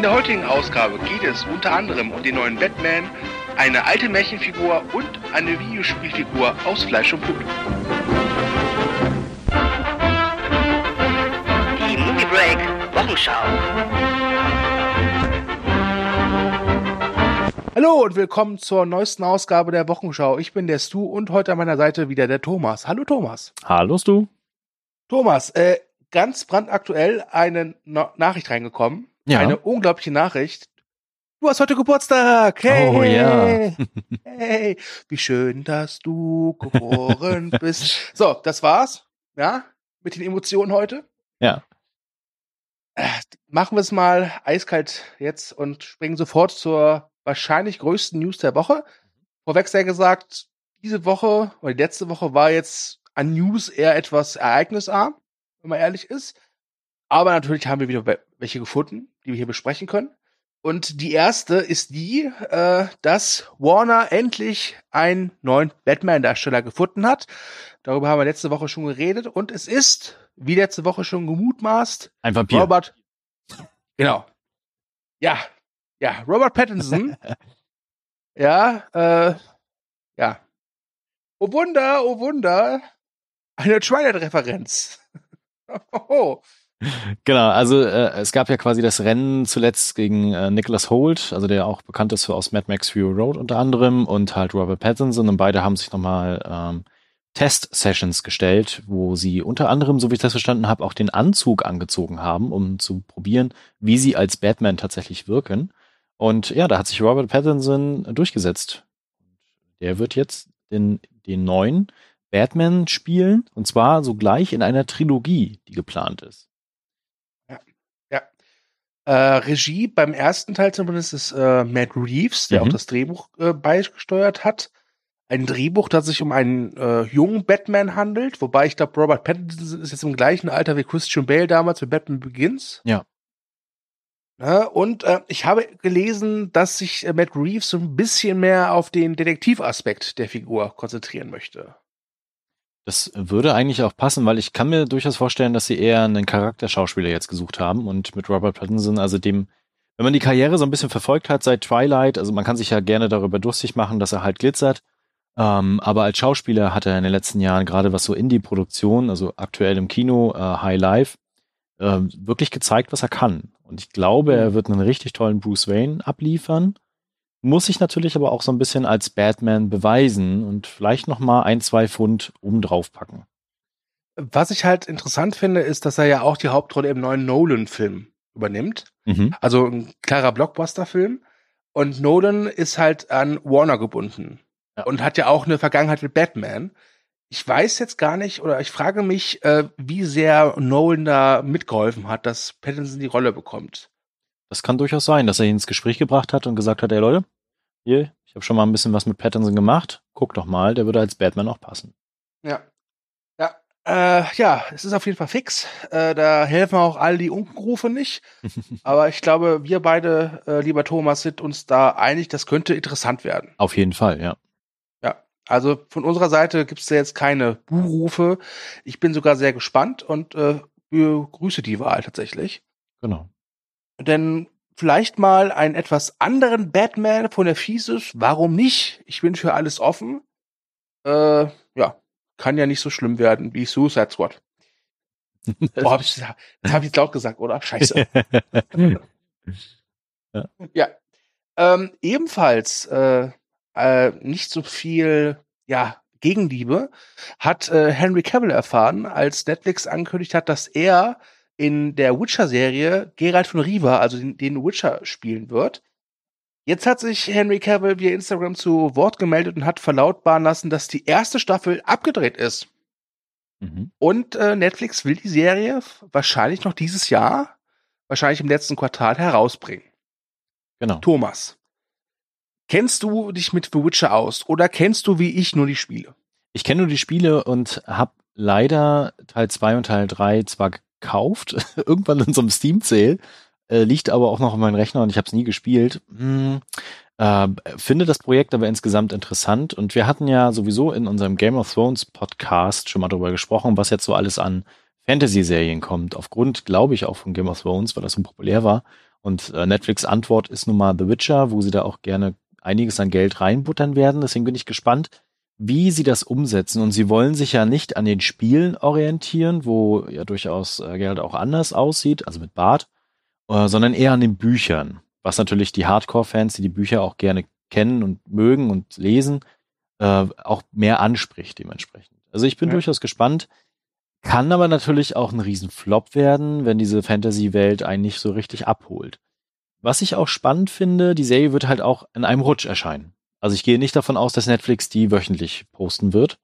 In der heutigen Ausgabe geht es unter anderem um den neuen Batman, eine alte Märchenfigur und eine Videospielfigur aus Fleisch und Blut. Die Movie Break Wochenschau. Hallo und willkommen zur neuesten Ausgabe der Wochenschau. Ich bin der Stu und heute an meiner Seite wieder der Thomas. Hallo Thomas. Hallo Stu. Thomas, äh, ganz brandaktuell eine no Nachricht reingekommen. Ja. Eine unglaubliche Nachricht. Du hast heute Geburtstag. Hey, Oh, ja. hey, wie schön, dass du geboren bist. So, das war's. Ja, mit den Emotionen heute. Ja. Äh, Machen wir es mal eiskalt jetzt und springen sofort zur wahrscheinlich größten News der Woche. Vorweg sehr gesagt, diese Woche oder die letzte Woche war jetzt an News eher etwas ereignisarm, wenn man ehrlich ist. Aber natürlich haben wir wieder we- welche gefunden, die wir hier besprechen können. Und die erste ist die, äh, dass Warner endlich einen neuen Batman-Darsteller gefunden hat. Darüber haben wir letzte Woche schon geredet. Und es ist, wie letzte Woche schon gemutmaßt, Ein Vampir. Robert. Genau. Ja, ja, Robert Pattinson. ja, äh, ja. Oh Wunder, oh Wunder. Eine Twilight-Referenz. oh, Genau, also äh, es gab ja quasi das Rennen zuletzt gegen äh, Nicholas Holt, also der auch bekannt ist für aus Mad Max Fury Road unter anderem und halt Robert Pattinson und beide haben sich nochmal ähm, Test-Sessions gestellt, wo sie unter anderem, so wie ich das verstanden habe, auch den Anzug angezogen haben, um zu probieren, wie sie als Batman tatsächlich wirken. Und ja, da hat sich Robert Pattinson durchgesetzt. Der wird jetzt den, den neuen Batman spielen und zwar sogleich in einer Trilogie, die geplant ist. Äh, Regie beim ersten Teil zumindest ist äh, Matt Reeves, der Mhm. auch das Drehbuch äh, beigesteuert hat. Ein Drehbuch, das sich um einen äh, jungen Batman handelt, wobei ich glaube, Robert Pattinson ist jetzt im gleichen Alter wie Christian Bale damals mit Batman Begins. Ja. Ja, und äh, ich habe gelesen, dass sich äh, Matt Reeves so ein bisschen mehr auf den Detektivaspekt der Figur konzentrieren möchte. Das würde eigentlich auch passen, weil ich kann mir durchaus vorstellen, dass sie eher einen Charakterschauspieler jetzt gesucht haben und mit Robert Pattinson, also dem, wenn man die Karriere so ein bisschen verfolgt hat seit Twilight, also man kann sich ja gerne darüber durstig machen, dass er halt glitzert, ähm, aber als Schauspieler hat er in den letzten Jahren gerade was so Indie-Produktion, also aktuell im Kino, äh, High Life, äh, wirklich gezeigt, was er kann. Und ich glaube, er wird einen richtig tollen Bruce Wayne abliefern muss sich natürlich aber auch so ein bisschen als Batman beweisen und vielleicht noch mal ein, zwei Pfund obendrauf packen. Was ich halt interessant finde, ist, dass er ja auch die Hauptrolle im neuen Nolan-Film übernimmt. Mhm. Also ein klarer Blockbuster-Film. Und Nolan ist halt an Warner gebunden. Ja. Und hat ja auch eine Vergangenheit mit Batman. Ich weiß jetzt gar nicht, oder ich frage mich, äh, wie sehr Nolan da mitgeholfen hat, dass Pattinson die Rolle bekommt. Das kann durchaus sein, dass er ihn ins Gespräch gebracht hat und gesagt hat, ey Leute, hier, ich habe schon mal ein bisschen was mit Pattinson gemacht, guck doch mal, der würde als Batman auch passen. Ja. Ja. Äh, ja, es ist auf jeden Fall fix. Äh, da helfen auch all die Unkenrufe nicht. Aber ich glaube, wir beide, äh, lieber Thomas, sind uns da einig, das könnte interessant werden. Auf jeden Fall, ja. Ja, also von unserer Seite gibt es da jetzt keine Buhrufe. Ich bin sogar sehr gespannt und äh, begrüße die Wahl tatsächlich. Genau. Denn vielleicht mal einen etwas anderen Batman von der Fieses. Warum nicht? Ich bin für alles offen. Äh, ja, kann ja nicht so schlimm werden wie Suicide Squad. Boah, hab ich, das habe ich laut gesagt, oder? Scheiße. Ja. Ähm, ebenfalls äh, äh, nicht so viel ja, Gegenliebe hat äh, Henry Cavill erfahren, als Netflix angekündigt hat, dass er in der Witcher-Serie Geralt von Riva, also den, den Witcher, spielen wird. Jetzt hat sich Henry Cavill via Instagram zu Wort gemeldet und hat verlautbaren lassen, dass die erste Staffel abgedreht ist. mhm. Und äh, Netflix will die Serie wahrscheinlich noch dieses Jahr, wahrscheinlich im letzten Quartal herausbringen. Genau. Thomas, kennst du dich mit The Witcher aus oder kennst du wie ich nur die Spiele? Ich kenne nur die Spiele und habe leider Teil 2 und Teil 3 zwar gekauft, irgendwann in so einem Steam-Sale, äh, liegt aber auch noch auf meinem Rechner und ich habe es nie gespielt. Hm, äh, finde das Projekt aber insgesamt interessant und wir hatten ja sowieso in unserem Game of Thrones Podcast schon mal darüber gesprochen, was jetzt so alles an Fantasy-Serien kommt, aufgrund, glaube ich, auch von Game of Thrones, weil das so populär war. Und äh, Netflix Antwort ist nun mal The Witcher, wo sie da auch gerne einiges an Geld reinbuttern werden. Deswegen bin ich gespannt, wie sie das umsetzen. Und sie wollen sich ja nicht an den Spielen orientieren, wo ja durchaus äh, Geld auch anders aussieht, also mit Bart, äh, sondern eher an den Büchern. Was natürlich die Hardcore-Fans, die die Bücher auch gerne kennen und mögen und lesen, äh, auch mehr anspricht dementsprechend. Also ich bin ja. durchaus gespannt. Kann aber natürlich auch ein Riesenflop werden, wenn diese Fantasy-Welt einen nicht so richtig abholt. Was ich auch spannend finde, die Serie wird halt auch in einem Rutsch erscheinen. Also ich gehe nicht davon aus, dass Netflix die wöchentlich posten wird.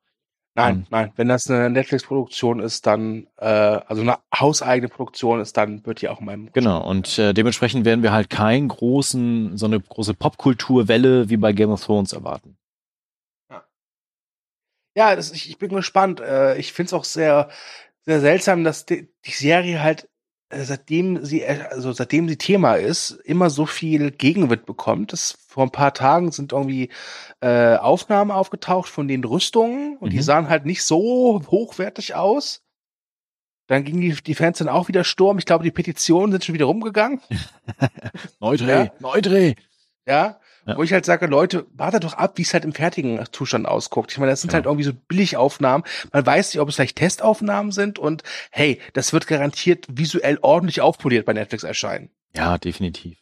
Nein, ähm, nein. Wenn das eine Netflix-Produktion ist, dann, äh, also eine hauseigene Produktion ist, dann wird die auch in meinem. Genau, und äh, dementsprechend werden wir halt keinen großen, so eine große Popkulturwelle wie bei Game of Thrones erwarten. Ja, das, ich, ich bin gespannt. Äh, ich finde es auch sehr, sehr seltsam, dass die, die Serie halt seitdem sie äh, also seitdem sie Thema ist, immer so viel Gegenwind bekommt. Das vor ein paar Tagen sind irgendwie äh, Aufnahmen aufgetaucht von den Rüstungen und mhm. die sahen halt nicht so hochwertig aus. Dann gingen die, die Fans dann auch wieder Sturm. Ich glaube, die Petitionen sind schon wieder rumgegangen. Neudreh, ja? Neudreh. Ja. Ja. Wo ich halt sage, Leute, wartet doch ab, wie es halt im fertigen Zustand ausguckt. Ich meine, das sind ja. halt irgendwie so Billigaufnahmen. Man weiß nicht, ob es vielleicht Testaufnahmen sind und hey, das wird garantiert visuell ordentlich aufpoliert bei Netflix erscheinen. Ja, definitiv.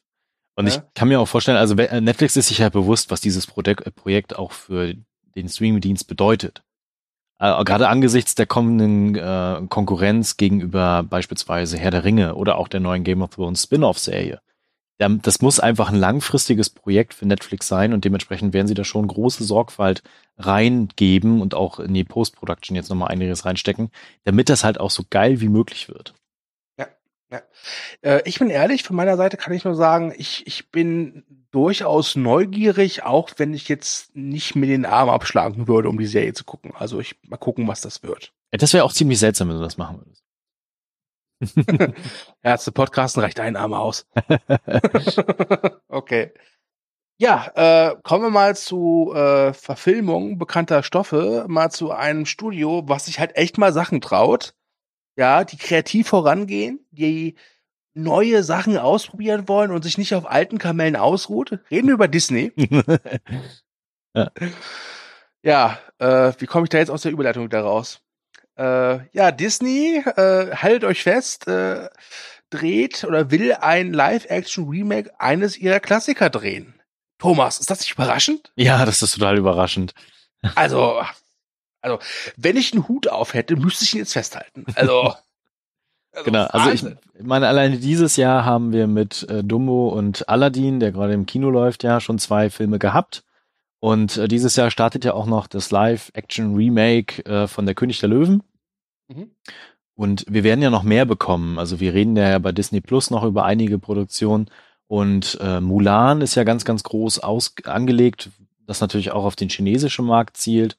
Und ja. ich kann mir auch vorstellen, also äh, Netflix ist sich ja bewusst, was dieses äh, Projekt auch für den Streaming-Dienst bedeutet. Äh, gerade angesichts der kommenden äh, Konkurrenz gegenüber beispielsweise Herr der Ringe oder auch der neuen Game of Thrones Spin-off-Serie das muss einfach ein langfristiges Projekt für Netflix sein und dementsprechend werden sie da schon große Sorgfalt reingeben und auch in die Post-Production jetzt nochmal einiges reinstecken, damit das halt auch so geil wie möglich wird. Ja, ja. Äh, ich bin ehrlich, von meiner Seite kann ich nur sagen, ich, ich bin durchaus neugierig, auch wenn ich jetzt nicht mir den Arm abschlagen würde, um die Serie zu gucken. Also ich mal gucken, was das wird. Ja, das wäre auch ziemlich seltsam, wenn du das machen würdest. zu Podcasten reicht ein Arm aus. okay. Ja, äh, kommen wir mal zu äh, Verfilmung bekannter Stoffe, mal zu einem Studio, was sich halt echt mal Sachen traut. Ja, die kreativ vorangehen, die neue Sachen ausprobieren wollen und sich nicht auf alten Kamellen ausruht. Reden wir über Disney. ja, ja äh, wie komme ich da jetzt aus der Überleitung wieder raus? Äh, ja, Disney, äh, haltet euch fest, äh, dreht oder will ein Live-Action-Remake eines ihrer Klassiker drehen. Thomas, ist das nicht überraschend? Ja, das ist total überraschend. Also, also, wenn ich einen Hut auf hätte, müsste ich ihn jetzt festhalten. Also. Also genau, also ich meine, alleine dieses Jahr haben wir mit äh, Dumbo und Aladdin, der gerade im Kino läuft, ja schon zwei Filme gehabt. Und äh, dieses Jahr startet ja auch noch das Live-Action-Remake äh, von Der König der Löwen. Mhm. Und wir werden ja noch mehr bekommen. Also wir reden ja bei Disney Plus noch über einige Produktionen. Und äh, Mulan ist ja ganz, ganz groß aus angelegt, das natürlich auch auf den chinesischen Markt zielt.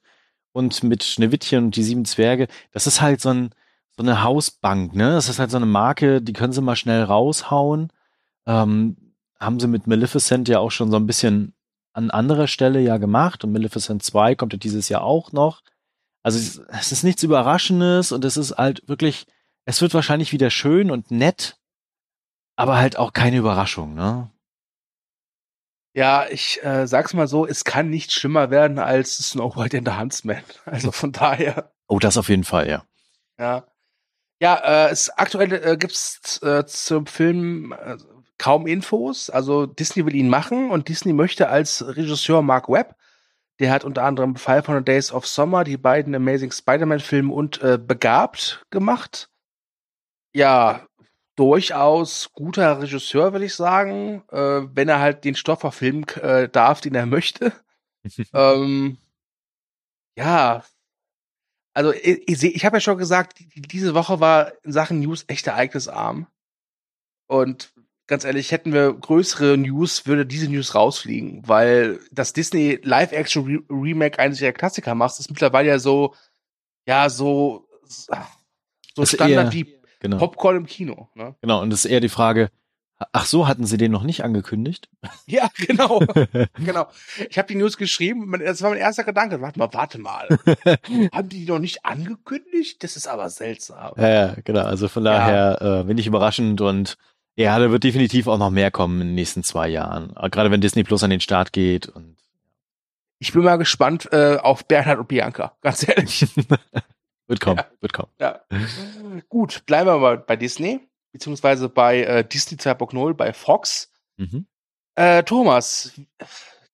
Und mit Schneewittchen und die sieben Zwerge, das ist halt so, ein, so eine Hausbank, ne? Das ist halt so eine Marke, die können sie mal schnell raushauen. Ähm, haben sie mit Maleficent ja auch schon so ein bisschen an anderer Stelle ja gemacht und Maleficent 2 kommt ja dieses Jahr auch noch. Also es, ist nichts Überraschendes und es ist halt wirklich, es wird wahrscheinlich wieder schön und nett, aber halt auch keine Überraschung, ne? Ja, ich äh, sag's mal so, es kann nicht schlimmer werden als Snow White and the Huntsman. Also von daher. Oh, das auf jeden Fall, ja. Ja. Ja, äh, es aktuell äh, gibt's äh, zum Film äh, kaum Infos. Also Disney will ihn machen und Disney möchte als Regisseur Mark Webb, der hat unter anderem Five Hundred Days of Summer, die beiden Amazing Spider-Man-Filme und äh, Begabt gemacht. Ja, durchaus guter Regisseur, würde ich sagen, äh, wenn er halt den Stoff verfilmen äh, darf, den er möchte. ähm, ja, also ich, ich, ich habe ja schon gesagt, diese Woche war in Sachen News echt ereignisarm. Und ganz ehrlich, hätten wir größere News, würde diese News rausfliegen, weil das Disney Live-Action-Remake eines ihrer Klassiker macht, ist mittlerweile ja so, ja, so, so Standard eher, wie genau. Popcorn im Kino. Ne? Genau, und das ist eher die Frage, Ach so, hatten sie den noch nicht angekündigt? Ja, genau. genau. Ich habe die News geschrieben, das war mein erster Gedanke. Warte mal, warte mal. Haben die die noch nicht angekündigt? Das ist aber seltsam. Ja, ja genau. Also von daher ja. äh, wenig überraschend und Ja, da wird definitiv auch noch mehr kommen in den nächsten zwei Jahren. Gerade wenn Disney Plus an den Start geht und Ich bin mal gespannt äh, auf Bernhard und Bianca, ganz ehrlich. wird kommen, Ja. wird kommen. ja. Gut, bleiben wir mal bei Disney, beziehungsweise bei äh, Disney 2.0, bei Fox. Mhm. Äh, Thomas,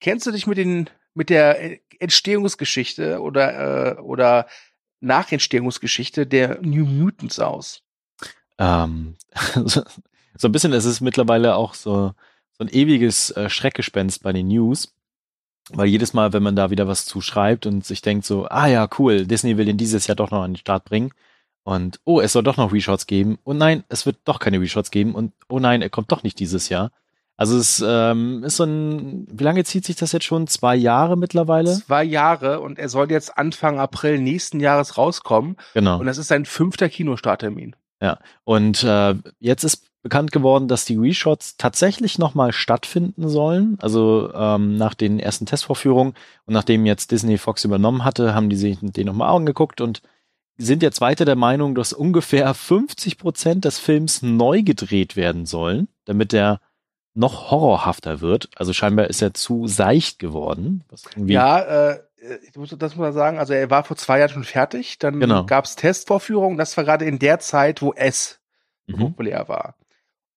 kennst du dich mit den mit der Entstehungsgeschichte oder äh, oder Nachentstehungsgeschichte der New Mutants aus? Ähm, so, ein bisschen ist es mittlerweile auch so, so ein ewiges äh, Schreckgespenst bei den News. Weil jedes Mal, wenn man da wieder was zuschreibt und sich denkt so, ah ja, cool, Disney will den dieses Jahr doch noch an den Start bringen. Und oh, es soll doch noch Reshots geben. Und nein, es wird doch keine Reshots geben. Und oh nein, er kommt doch nicht dieses Jahr. Also es ähm, ist so ein, wie lange zieht sich das jetzt schon? Zwei Jahre mittlerweile? Zwei Jahre und er soll jetzt Anfang April nächsten Jahres rauskommen Genau. und das ist sein fünfter Kinostarttermin. Und äh, jetzt ist bekannt geworden, dass die Reshots tatsächlich nochmal stattfinden sollen. Also ähm, nach den ersten Testvorführungen und nachdem jetzt Disney Fox übernommen hatte, haben die sich den nochmal angeguckt und sind jetzt weiter der Meinung, dass ungefähr 50 Prozent des Films neu gedreht werden sollen, damit der noch horrorhafter wird. Also scheinbar ist er zu seicht geworden. Ja, äh, ich muss, das muss man sagen, also er war vor zwei Jahren schon fertig, dann Genau. gab's Testvorführungen, das war gerade in der Zeit, wo es Mhm. populär war.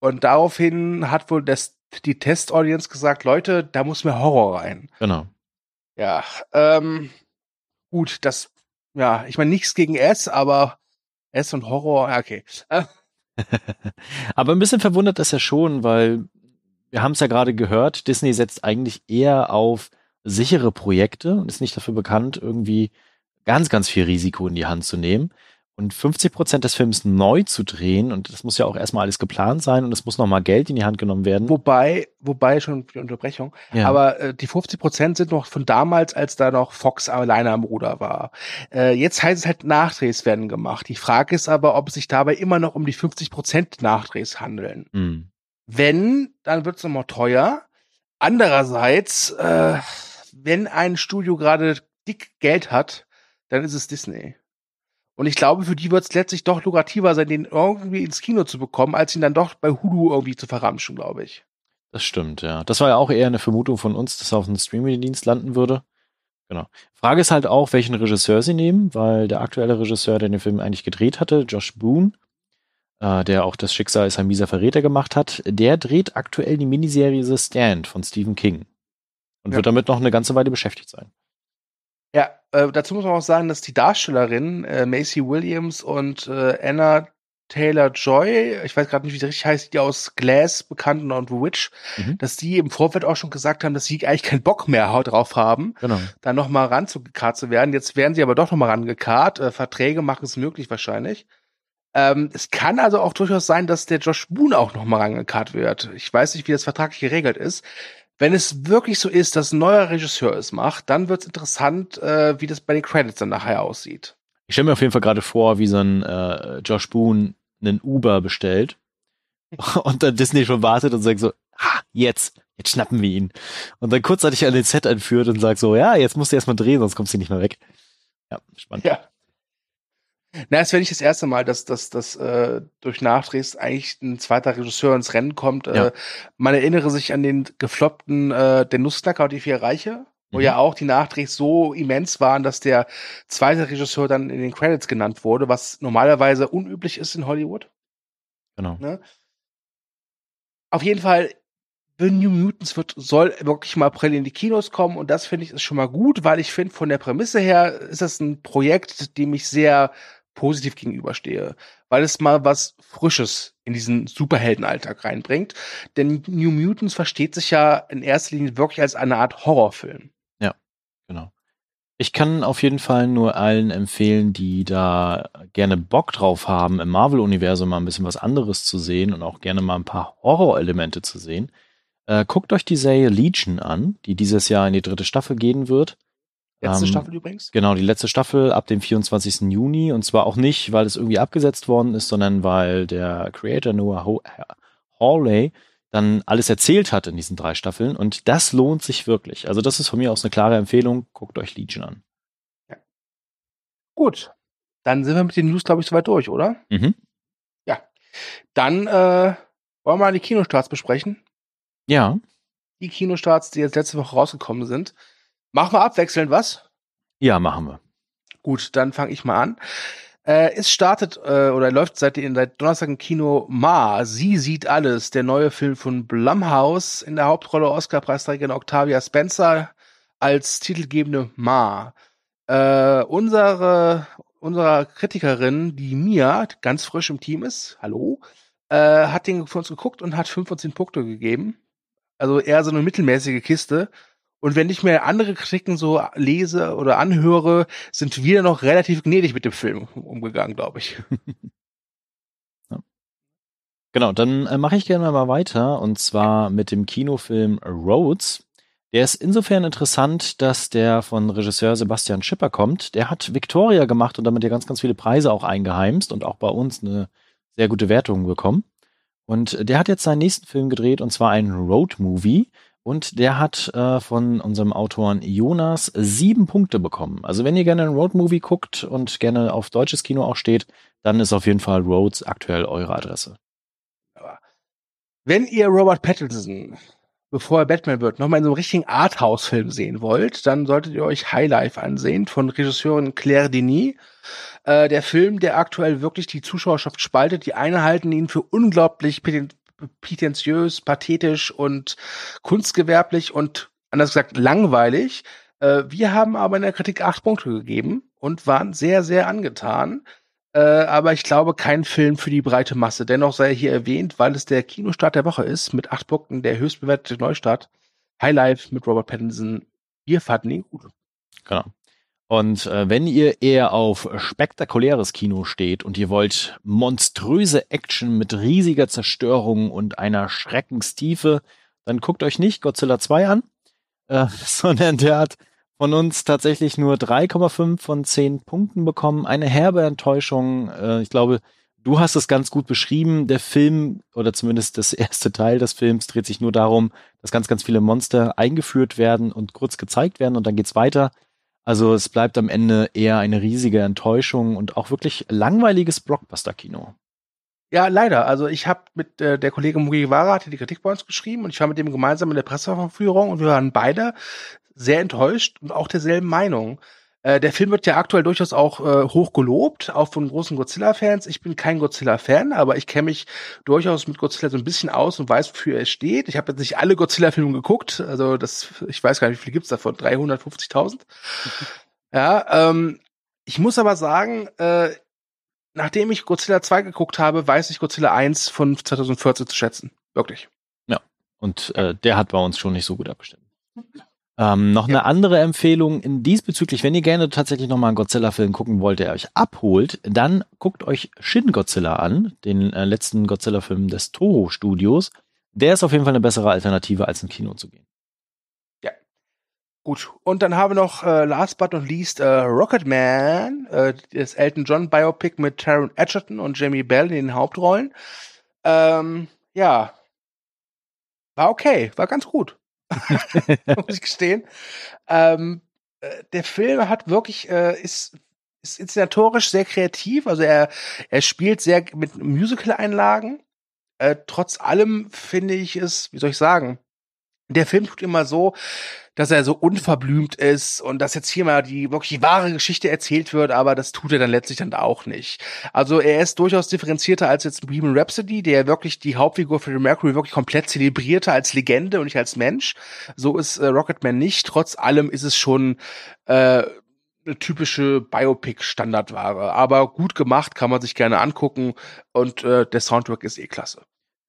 Und daraufhin hat wohl das, die Testaudience gesagt, Leute, da muss mehr Horror rein. Genau. Ja, ähm, gut, das, ja, ich meine nichts gegen S, aber S und Horror, ja, okay. Äh, Aber ein bisschen verwundert ist er schon, weil wir haben es ja gerade gehört, Disney setzt eigentlich eher auf sichere Projekte und ist nicht dafür bekannt, irgendwie ganz, ganz viel Risiko in die Hand zu nehmen. Und 50 Prozent des Films neu zu drehen, und das muss ja auch erstmal alles geplant sein und es muss nochmal Geld in die Hand genommen werden. wobei, wobei schon die Unterbrechung, Ja. aber äh, die 50 Prozent sind noch von damals, als da noch Fox alleine am Ruder war. Äh, jetzt heißt es halt, Nachdrehs werden gemacht. Die Frage ist aber, ob es sich dabei immer noch um die 50 Prozent Nachdrehs handeln. Hm. Wenn, dann wird es nochmal teuer. Andererseits, äh, wenn ein Studio gerade dick Geld hat, dann ist es Disney. Und ich glaube, für die wird es letztlich doch lukrativer sein, den irgendwie ins Kino zu bekommen, als ihn dann doch bei Hulu irgendwie zu verramschen, glaube ich. Das stimmt, ja. Das war ja auch eher eine Vermutung von uns, dass er auf einem Streaming-Dienst landen würde. Genau. Frage ist halt auch, welchen Regisseur sie nehmen, weil der aktuelle Regisseur, der den Film eigentlich gedreht hatte, Josh Boone, äh, der auch das Schicksal ist ein mieser Verräter gemacht hat, der dreht aktuell die Miniserie The Stand von Stephen King. Und Ja. wird damit noch eine ganze Weile beschäftigt sein. Äh, dazu muss man auch sagen, dass die Darstellerinnen äh, Macy Williams und äh, Anna Taylor Joy, ich weiß gerade nicht, wie sie richtig heißt, die aus Glass bekannt und The Witch, Mhm. dass die im Vorfeld auch schon gesagt haben, dass sie eigentlich keinen Bock mehr drauf haben, Genau. da noch mal ranzugekarrt zu werden. Jetzt werden sie aber doch noch mal rangekarrt. Äh, Verträge machen es möglich wahrscheinlich. Ähm, es kann also auch durchaus sein, dass der Josh Boone auch noch mal rangekarrt wird. Ich weiß nicht, wie das vertraglich geregelt ist. Wenn es wirklich so ist, dass ein neuer Regisseur es macht, dann wird es interessant, äh, wie das bei den Credits dann nachher aussieht. Ich stelle mir auf jeden Fall gerade vor, wie so ein äh, Josh Boone einen Uber bestellt und dann Disney schon wartet und sagt so, ah, jetzt, jetzt schnappen wir ihn. Und dann kurzzeitig an den Set anführt und sagt so, ja, jetzt musst du erstmal drehen, sonst kommst du nicht mehr weg. Ja, spannend. Ja. Na, es wäre nicht das erste Mal, dass dass dass äh, durch Nachdrehs eigentlich ein zweiter Regisseur ins Rennen kommt. Ja. Äh, man erinnere sich an den gefloppten äh, Der Nussknacker und die vier Reiche, wo Mhm. ja auch die Nachdrehs so immens waren, dass der zweite Regisseur dann in den Credits genannt wurde, was normalerweise unüblich ist in Hollywood. Genau. Ne? Auf jeden Fall, The New Mutants wird, soll wirklich im April in die Kinos kommen und das finde ich ist schon mal gut, weil ich finde, von der Prämisse her ist das ein Projekt, dem ich sehr positiv gegenüberstehe, weil es mal was Frisches in diesen Superheldenalltag reinbringt. Denn New Mutants versteht sich ja in erster Linie wirklich als eine Art Horrorfilm. Genau. Ich kann auf jeden Fall nur allen empfehlen, die da gerne Bock drauf haben, im Marvel-Universum mal ein bisschen was anderes zu sehen und auch gerne mal ein paar Horrorelemente zu sehen. Äh, guckt euch die Serie Legion an, die dieses Jahr in die dritte Staffel gehen wird. Letzte Ähm, Staffel übrigens. Genau, die letzte Staffel ab dem 24. Juni. Und zwar auch nicht, weil es irgendwie abgesetzt worden ist, sondern weil der Creator Noah Ho- Hawley dann alles erzählt hat in diesen drei Staffeln. Und das lohnt sich wirklich. Also das ist von mir aus eine klare Empfehlung. Guckt euch Legion an. Gut. Dann sind wir mit den News, glaube ich, soweit durch, oder? Mhm. Dann äh, Wollen wir mal die Kinostarts besprechen? Ja. Die Kinostarts, die jetzt letzte Woche rausgekommen sind. Machen wir abwechselnd was? Ja, machen wir. Gut, dann fange ich mal an. Äh, es startet äh, oder läuft seit, seit Donnerstag im Kino Ma, Sie sieht alles, der neue Film von Blumhouse in der Hauptrolle Oscar-Preisträgerin Octavia Spencer als titelgebende Ma. Äh, unsere, unserer Kritikerin, die Mia, ganz frisch im Team ist, hallo, äh, hat den für uns geguckt und hat 5 von 10 Punkte gegeben. Also eher so eine mittelmäßige Kiste. Und wenn ich mir andere Kritiken so lese oder anhöre, sind wir noch relativ gnädig mit dem Film umgegangen, glaube ich. ja. Genau, dann äh, mache ich gerne mal weiter und zwar mit dem Kinofilm Roads. Der ist insofern interessant, dass der von Regisseur Sebastian Schipper kommt. Der hat Victoria gemacht und damit ja ganz, ganz viele Preise auch eingeheimst und auch bei uns eine sehr gute Wertung bekommen. Und der hat jetzt seinen nächsten Film gedreht und zwar einen Road Movie. Und der hat äh, von unserem Autoren Jonas sieben Punkte bekommen. Also wenn ihr gerne einen Road-Movie guckt und gerne auf deutsches Kino auch steht, dann ist auf jeden Fall Roads aktuell eure Adresse. Wenn ihr Robert Pattinson, bevor er Batman wird, nochmal in so einem richtigen Arthouse-Film sehen wollt, dann solltet ihr euch Highlife ansehen von Regisseurin Claire Denis. Äh, der Film, der aktuell wirklich die Zuschauerschaft spaltet. Die einen halten ihn für unglaublich prätentiös, pathetisch und kunstgewerblich und anders gesagt langweilig. Äh, wir haben aber in der Kritik acht Punkte gegeben und waren sehr, sehr angetan. Äh, aber ich glaube, kein Film für die breite Masse. Dennoch sei hier erwähnt, weil es der Kinostart der Woche ist, mit acht Punkten, der höchstbewertete Neustart. Highlife mit Robert Pattinson. Wir fanden ihn gut. Genau. Und äh, wenn ihr eher auf spektakuläres Kino steht und ihr wollt monströse Action mit riesiger Zerstörung und einer Schreckenstiefe, dann guckt euch nicht Godzilla 2 an, äh, sondern der hat von uns tatsächlich nur 3,5 von 10 Punkten bekommen. Eine herbe Enttäuschung. Äh, ich glaube, du hast es ganz gut beschrieben. Der Film oder zumindest das erste Teil des Films dreht sich nur darum, dass ganz, ganz viele Monster eingeführt werden und kurz gezeigt werden und dann geht's weiter. Also es bleibt am Ende eher eine riesige Enttäuschung und auch wirklich langweiliges Blockbuster-Kino. Ja, leider. Also ich habe mit äh, der Kollegin Mugiwara hatte die Kritik bei uns geschrieben und ich war mit dem gemeinsam in der Presseverführung und wir waren beide sehr enttäuscht und auch derselben Meinung. Äh, der Film wird ja aktuell durchaus auch äh, hoch gelobt, auch von großen Godzilla-Fans. Ich bin kein Godzilla-Fan, aber ich kenne mich durchaus mit Godzilla so ein bisschen aus und weiß, wofür er steht. Ich habe jetzt nicht alle Godzilla-Filme geguckt, also das, ich weiß gar nicht, wie viele gibt's davon, 350.000. ja, ähm, ich muss aber sagen, äh, nachdem ich Godzilla 2 geguckt habe, weiß ich Godzilla 1 von 2014 zu schätzen. Wirklich. Ja, und äh, der hat bei uns schon nicht so gut abgestimmt. Ähm, noch ja. eine andere Empfehlung in diesbezüglich, wenn ihr gerne tatsächlich nochmal einen Godzilla-Film gucken wollt, der euch abholt, dann guckt euch Shin Godzilla an, den äh, letzten Godzilla-Film des Toho-Studios. Der ist auf jeden Fall eine bessere Alternative, als ins Kino zu gehen. Ja. Gut. Und dann haben wir noch äh, last but not least äh, Rocketman, äh, das Elton John Biopic mit Taron Edgerton und Jamie Bell in den Hauptrollen. Ähm, ja. War okay, war ganz gut. muss ich gestehen. Ähm, äh, der Film hat wirklich, äh, ist, ist inszenatorisch sehr kreativ, also er, er spielt sehr mit Musical-Einlagen. Äh, trotz allem finde ich es, wie soll ich sagen, der Film tut immer so, dass er so unverblümt ist und dass jetzt hier mal die wirklich wahre Geschichte erzählt wird, aber das tut er dann letztlich dann auch nicht. Also er ist durchaus differenzierter als jetzt Bohemian Rhapsody, der wirklich die Hauptfigur für Mercury wirklich komplett zelebrierte als Legende und nicht als Mensch. So ist äh, Rocketman nicht. Trotz allem ist es schon äh, eine typische Biopic-Standardware. Aber gut gemacht, kann man sich gerne angucken und äh, der Soundtrack ist eh klasse.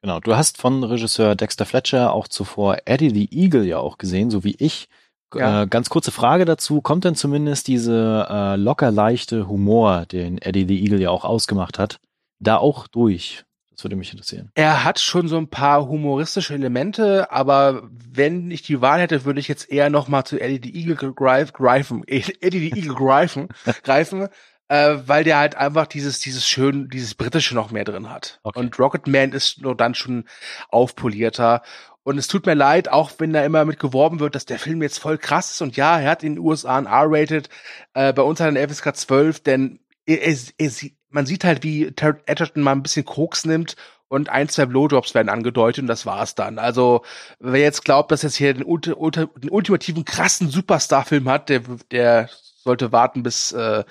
Genau, du hast von Regisseur Dexter Fletcher auch zuvor Eddie the Eagle ja auch gesehen, so wie ich. Ja. Äh, ganz kurze Frage dazu, kommt denn zumindest diese äh, locker leichte Humor, den Eddie the Eagle ja auch ausgemacht hat, da auch durch? Das würde mich interessieren. Er hat schon so ein paar humoristische Elemente, aber wenn ich die Wahl hätte, würde ich jetzt eher noch mal zu Eddie the Eagle greifen, Eddie the Eagle greifen, greifen äh, weil der halt einfach dieses, dieses schön, dieses britische noch mehr drin hat. Okay. Und Rocketman ist nur dann schon aufpolierter. Und es tut mir leid, auch wenn da immer mit geworben wird, dass der Film jetzt voll krass ist. Und ja, er hat in den USA ein R-rated, äh, bei uns hat er ein FSK 12, denn er, er, er, man sieht halt, wie Tarot Edgerton mal ein bisschen Koks nimmt und ein, zwei Blowjobs werden angedeutet und das war's dann. Also, wer jetzt glaubt, dass jetzt hier den, den ultimativen krassen Superstar-Film hat, der, der sollte warten, bis äh,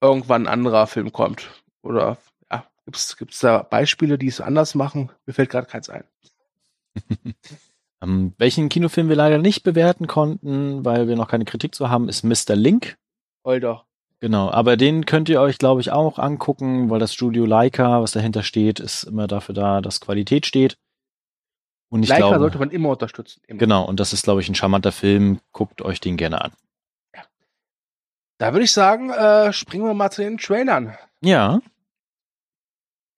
irgendwann ein anderer Film kommt. Oder ja, gibt's gibt's da Beispiele, die es anders machen? Mir fällt gerade keins ein. Ähm, welchen Kinofilm wir leider nicht bewerten konnten, weil wir noch keine Kritik zu haben, ist Mr. Link. Doch. Genau, aber den könnt ihr euch, glaube ich, auch angucken, weil das Studio Leica, was dahinter steht, ist immer dafür da, dass Qualität steht. Und ich Leica glaube, sollte man immer unterstützen. Immer. genau, und das ist, glaube ich, ein charmanter Film. Guckt euch den gerne an. Da würde ich sagen, äh, springen wir mal zu den Trailern. Ja,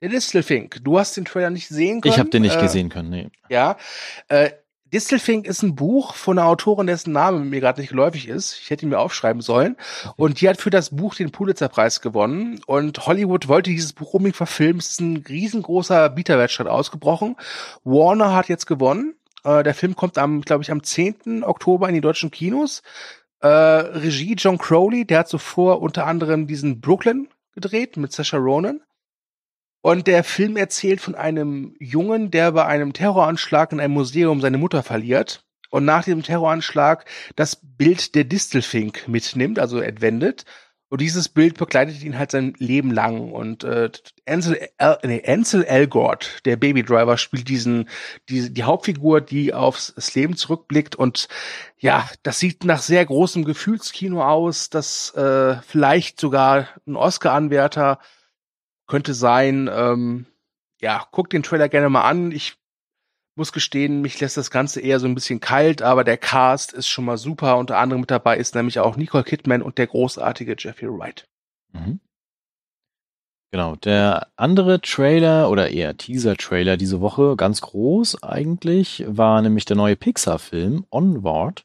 Der Distelfink, du hast den Trailer nicht sehen können. ich habe den nicht äh, gesehen können. Nee. Ja. Äh, Distelfink ist ein Buch von einer Autorin, dessen Name mir gerade nicht geläufig ist. Ich hätte ihn mir aufschreiben sollen. Und die hat für das Buch den Pulitzerpreis gewonnen. Und Hollywood wollte dieses Buch unbedingt verfilmen. Es ist ein riesengroßer Bieterwettstreit ausgebrochen. Warner hat jetzt gewonnen. Äh, der Film kommt am, glaube ich, am 10. Oktober in die deutschen Kinos. Äh, Regie John Crowley, der hat zuvor unter anderem diesen Brooklyn gedreht mit Saoirse Ronan. Und der Film erzählt von einem Jungen, der bei einem Terroranschlag in einem Museum seine Mutter verliert und nach dem Terroranschlag das Bild der Distelfink mitnimmt, also entwendet. Und dieses Bild begleitet ihn halt sein Leben lang. Und äh, Ansel, El nee, Ansel Elgort, der Babydriver, spielt diesen, die, die Hauptfigur, die aufs Leben zurückblickt. Und ja, das sieht nach sehr großem Gefühlskino aus, das äh, vielleicht sogar ein Oscar-Anwärter könnte sein. Ähm, ja, guck den Trailer gerne mal an. Ich muss gestehen, mich lässt das Ganze eher so ein bisschen kalt, aber der Cast ist schon mal super. Unter anderem mit dabei ist nämlich auch Nicole Kidman und der großartige Jeffrey Wright. Mhm. Genau, der andere Trailer oder eher Teaser-Trailer diese Woche, ganz groß eigentlich, war nämlich der neue Pixar-Film Onward.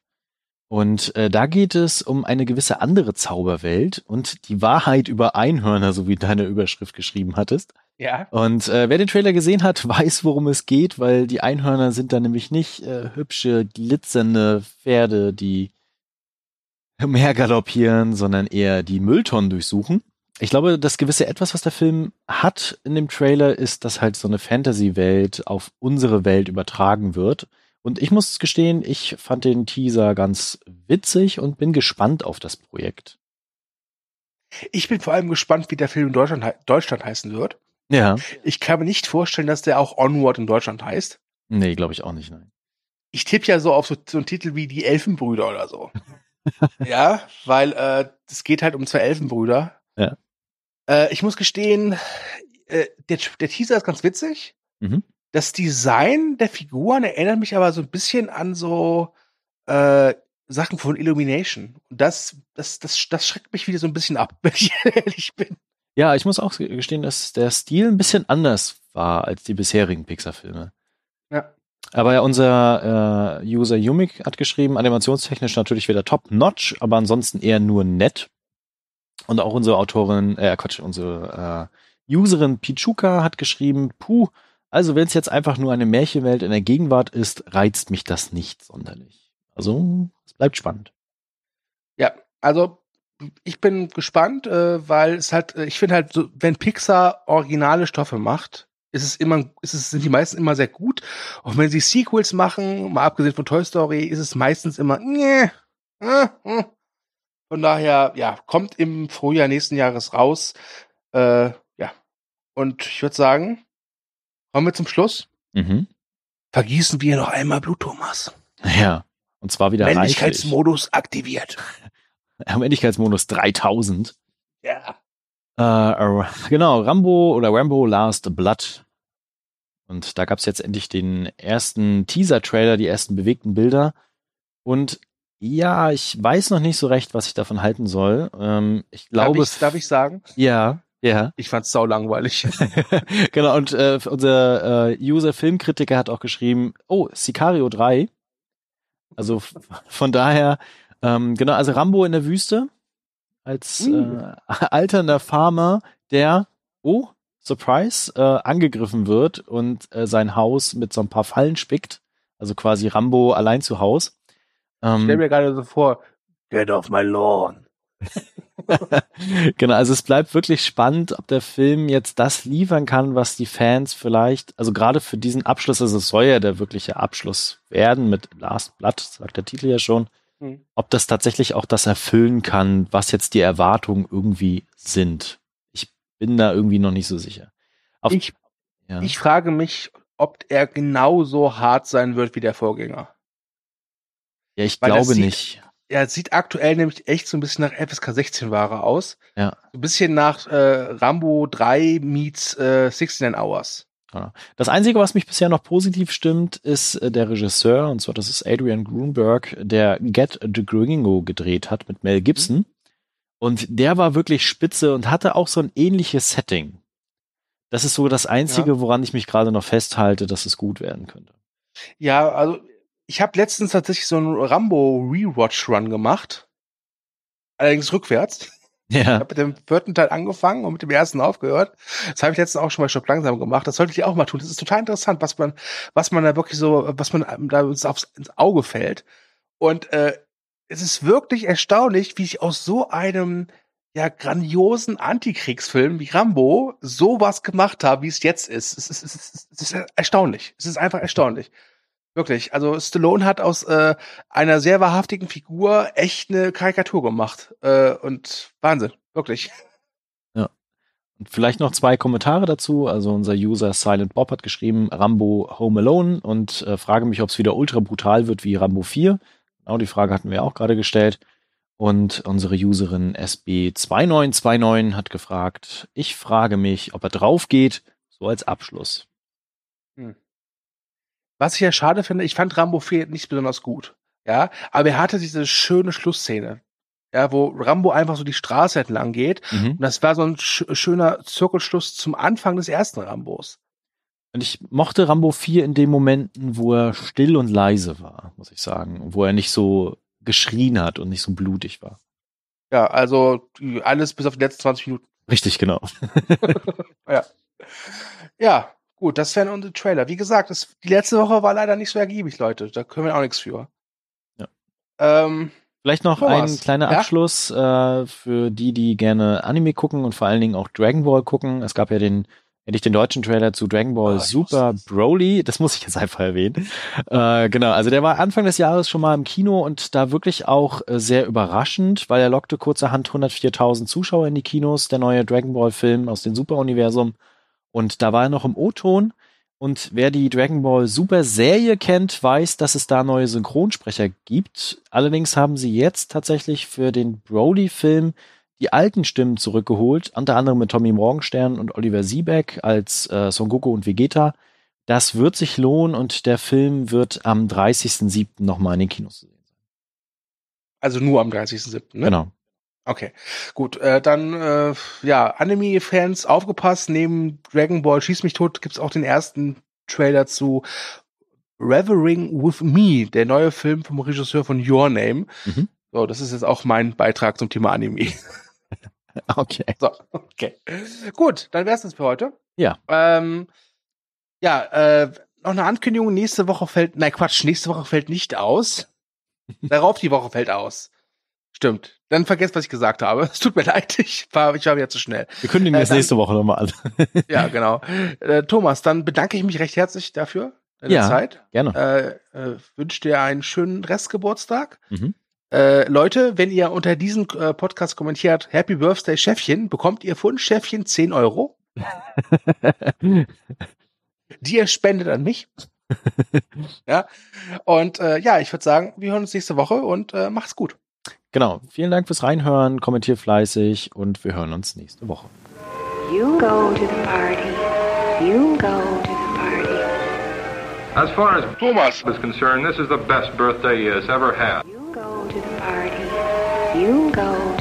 Und äh, da geht es um eine gewisse andere Zauberwelt und die Wahrheit über Einhörner, so wie deine Überschrift geschrieben hattest. Ja. Und äh, wer den Trailer gesehen hat, weiß, worum es geht, weil die Einhörner sind da nämlich nicht äh, hübsche, glitzernde Pferde, die umhergaloppieren, sondern eher die Mülltonnen durchsuchen. Ich glaube, das gewisse Etwas, was der Film hat in dem Trailer, ist, dass halt so eine Fantasy-Welt auf unsere Welt übertragen wird. Und ich muss gestehen, ich fand den Teaser ganz witzig und bin gespannt auf das Projekt. Ich bin vor allem gespannt, wie der Film in Deutschland, Deutschland heißen wird. Ja. Ich kann mir nicht vorstellen, dass der auch Onward in Deutschland heißt. Nee, glaube ich auch nicht, nein. Ich tippe ja so auf so, so einen Titel wie Die Elfenbrüder oder so. ja, weil äh, es geht halt um zwei Elfenbrüder. Ja. Äh, ich muss gestehen, äh, der, der Teaser ist ganz witzig. Mhm. Das Design der Figuren erinnert mich aber so ein bisschen an so äh, Sachen von Illumination. Und das, das, das, das schreckt mich wieder so ein bisschen ab, wenn ich ehrlich bin. Ja, ich muss auch gestehen, dass der Stil ein bisschen anders war als die bisherigen Pixar-Filme. Ja. Aber ja, unser äh, User Yumik hat geschrieben, animationstechnisch natürlich wieder top-notch, aber ansonsten eher nur nett. Und auch unsere Autorin, äh, Quatsch, unsere äh, Userin Pichuka hat geschrieben, puh, also wenn es jetzt einfach nur eine Märchenwelt in der Gegenwart ist, reizt mich das nicht sonderlich. Also, es bleibt spannend. Ja, also ich bin gespannt, äh, weil es halt, äh, ich finde halt, so, wenn Pixar originale Stoffe macht, ist es immer, ist es, sind die meisten immer sehr gut. Und wenn sie Sequels machen, mal abgesehen von Toy Story, ist es meistens immer, nee, äh, äh. Von daher, ja, kommt im Frühjahr nächsten Jahres raus. Äh, ja. Und ich würde sagen, kommen wir zum Schluss. Mhm. Vergießen wir noch einmal Blut, Thomas. Ja. Und zwar wieder reichlich. Männlichkeitsmodus aktiviert. Am Endlichkeitsmodus 3000. Ja. Äh, genau, Rambo oder Rambo Last Blood. Und da gab's jetzt endlich den ersten Teaser-Trailer, die ersten bewegten Bilder. Und ja, ich weiß noch nicht so recht, was ich davon halten soll. Ähm, ich glaube. darf, ich, darf ich sagen? Ja, ja. Ich fand's sau langweilig. genau, und äh, unser äh, User-Filmkritiker hat auch geschrieben, oh, Sicario 3. Also von daher, ähm, genau, also Rambo in der Wüste als Mm. äh, alternder Farmer, der, oh, Surprise, äh, angegriffen wird und äh, sein Haus mit so ein paar Fallen spickt. Also quasi Rambo allein zu Haus. Stell Ähm, mir gerade so vor, get off my lawn. genau, also es bleibt wirklich spannend, ob der Film jetzt das liefern kann, was die Fans vielleicht, also gerade für diesen Abschluss, also es soll ja der wirkliche Abschluss werden mit Last Blood, sagt der Titel ja schon, mhm. ob das tatsächlich auch das erfüllen kann, was jetzt die Erwartungen irgendwie sind. Ich bin da irgendwie noch nicht so sicher. Auf, ich, ja. ich frage mich, ob er genauso hart sein wird wie der Vorgänger. Ja, ich Weil glaube sieht, nicht er sieht aktuell nämlich echt so ein bisschen nach FSK 16 Ware aus. Ja. So ein bisschen nach äh, Rambo 3 meets äh, 69 Hours. Das Einzige, was mich bisher noch positiv stimmt, ist äh, der Regisseur, und zwar das ist Adrian Grunberg, der Get the Gringo gedreht hat mit Mel Gibson. Und der war wirklich spitze und hatte auch so ein ähnliches Setting. Das ist so das Einzige, ja. woran ich mich gerade noch festhalte, dass es gut werden könnte. Ja, also ich habe letztens tatsächlich so einen Rambo Rewatch Run gemacht. Allerdings rückwärts. Ja. Ich habe mit dem vierten Teil angefangen und mit dem ersten aufgehört. Das habe ich letztens auch schon mal schon langsam gemacht. Das sollte ich auch mal tun. Das ist total interessant, was man, was man da wirklich so, was man da aufs, ins Auge fällt. Und äh, es ist wirklich erstaunlich, wie ich aus so einem ja grandiosen Antikriegsfilm wie Rambo sowas gemacht habe, wie es jetzt ist. Es ist, es ist, es ist erstaunlich. Es ist einfach erstaunlich. Wirklich. Also Stallone hat aus äh, einer sehr wahrhaftigen Figur echt eine Karikatur gemacht. Äh, und Wahnsinn. Wirklich. Ja. Und vielleicht noch zwei Kommentare dazu. Also unser User Silent Bob hat geschrieben, Rambo Home Alone und äh, frage mich, ob es wieder ultra brutal wird wie Rambo 4. Genau, die Frage hatten wir auch gerade gestellt. Und unsere Userin SB2929 hat gefragt, ich frage mich, ob er drauf geht, so als Abschluss. Hm. Was ich ja schade finde, ich fand Rambo 4 nicht besonders gut. Ja, aber er hatte diese schöne Schlussszene. Ja, wo Rambo einfach so die Straße entlang geht. Mhm. Und das war so ein sch schöner Zirkelschluss zum Anfang des ersten Rambos. Und ich mochte Rambo 4 in den Momenten, wo er still und leise war, muss ich sagen. Wo er nicht so geschrien hat und nicht so blutig war. Ja, also alles bis auf die letzten 20 Minuten. Richtig, genau. ja. Ja, Gut, das wären unsere Trailer. Wie gesagt, das, die letzte Woche war leider nicht so ergiebig, Leute. Da können wir auch nichts für. Ja. Ähm, Vielleicht noch Thomas. ein kleiner Abschluss ja? äh, für die, die gerne Anime gucken und vor allen Dingen auch Dragon Ball gucken. Es gab ja den, endlich den deutschen Trailer zu Dragon Ball oh, Super Broly. Das muss ich jetzt einfach erwähnen. Äh, genau, also der war Anfang des Jahres schon mal im Kino und da wirklich auch äh, sehr überraschend, weil er lockte kurzerhand 104.000 Zuschauer in die Kinos, der neue Dragon Ball Film aus dem Super-Universum. Und da war er noch im O-Ton. Und wer die Dragon Ball Super Serie kennt, weiß, dass es da neue Synchronsprecher gibt. Allerdings haben sie jetzt tatsächlich für den Broly-Film die alten Stimmen zurückgeholt, unter anderem mit Tommy Morgenstern und Oliver Siebeck als äh, Son Goku und Vegeta. Das wird sich lohnen und der Film wird am 30.07. nochmal in den Kinos zu sehen sein. Also nur am 30.07., ne? Genau. Okay, gut. Äh, dann, äh, ja, Anime-Fans aufgepasst. Neben Dragon Ball Schieß mich tot gibt's auch den ersten Trailer zu Revering with Me, der neue Film vom Regisseur von Your Name. Mhm. So, das ist jetzt auch mein Beitrag zum Thema Anime. okay. So, okay. Gut, dann wär's das für heute. Ja. Ähm, ja, äh, noch eine Ankündigung. Nächste Woche fällt, nein, Quatsch, nächste Woche fällt nicht aus. Darauf die Woche fällt aus. Stimmt. Dann vergesst, was ich gesagt habe. Es tut mir leid, ich war, ich war wieder zu schnell. Wir kündigen äh, das nächste Woche nochmal an. ja, genau. Äh, Thomas, dann bedanke ich mich recht herzlich dafür, deine ja, Zeit. gerne. Äh, äh, wünsche dir einen schönen Restgeburtstag. Mhm. Äh, Leute, wenn ihr unter diesem äh, Podcast kommentiert, Happy Birthday Chefchen, bekommt ihr von Chefchen 10 Euro. die ihr spendet an mich. ja. Und äh, ja, ich würde sagen, wir hören uns nächste Woche und äh, macht's gut. Genau. Vielen Dank fürs Reinhören. Kommentiert fleißig und wir hören uns nächste Woche. You go to the party. You go to the party. As far as Thomas is concerned, this is the best birthday he has ever had. You go to the party. You go